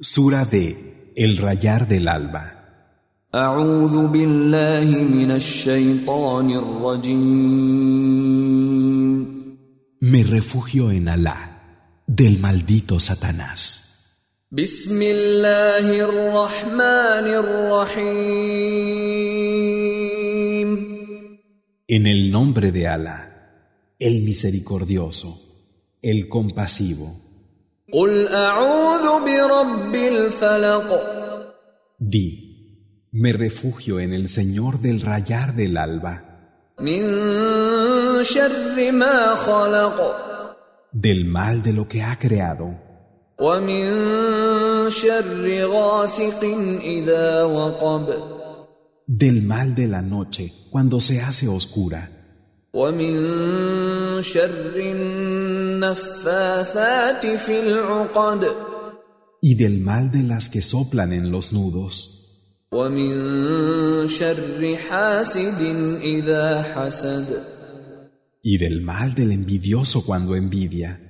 Sura de El rayar del alba. أعوذ بالله من الشيطان الرجيم Me refugio en Alá, del maldito Satanás. بسم الله الرحمن الرحيم En el nombre de Alá, el misericordioso, el compasivo. Di, me refugio en el Señor del rayar del alba, del mal de lo que ha creado, del mal de la noche cuando se hace oscura y del mal de las que soplan en los nudos. Y del mal del envidioso cuando envidia.